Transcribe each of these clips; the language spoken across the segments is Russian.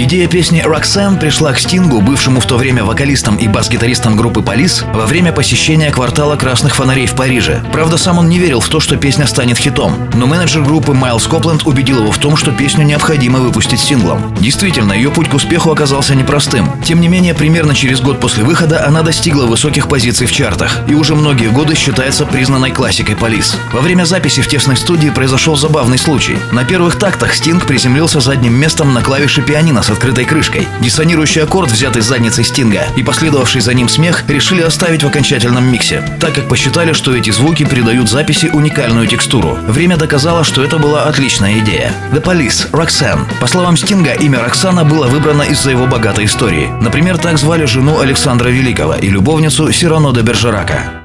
Идея песни «Roxanne» пришла к Стингу, бывшему в то время вокалистом и бас-гитаристом группы «Полис», во время посещения квартала красных фонарей в Париже. Правда, сам он не верил в то, что песня станет хитом. Но менеджер группы Майлз Копленд убедил его в том, что песню необходимо выпустить синглом. Действительно, ее путь к успеху оказался непростым. Тем не менее, примерно через год после выхода она достигла высоких позиций в чартах и уже многие годы считается признанной классикой «Полис». Во время записи в тесной студии произошел забавный случай. На первых тактах Стинг приземлился задним местом на клавиши пианино с открытой крышкой. Диссонирующий аккорд, взятый задницей Стинга, и последовавший за ним смех решили оставить в окончательном миксе, так как посчитали, что эти звуки придают записи уникальную текстуру. Время доказало, что это была отличная идея. The Police, Roxanne. По словам Стинга, имя Роксана было выбрано из-за его богатой истории. Например, так звали жену Александра Великого и любовницу Сирано де Бержерака.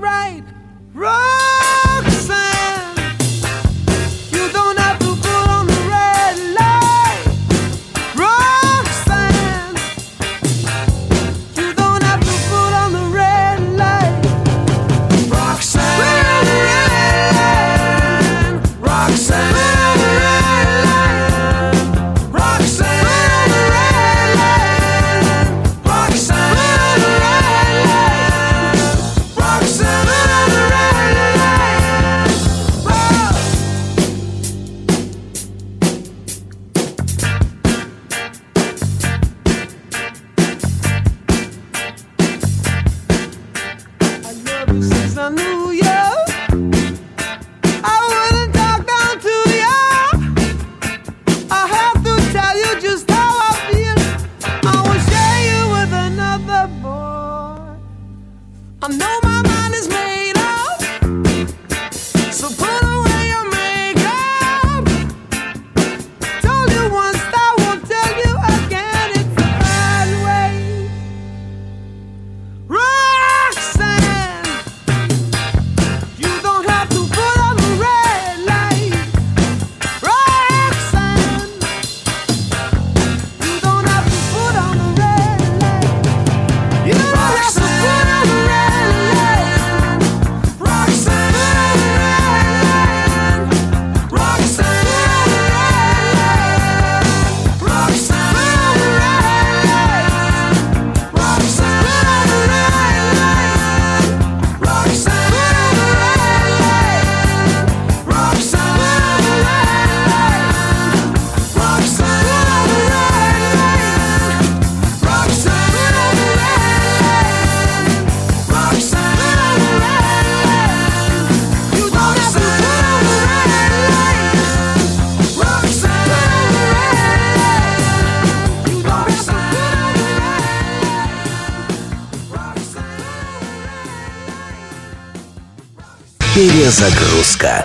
right. Run! Перезагрузка.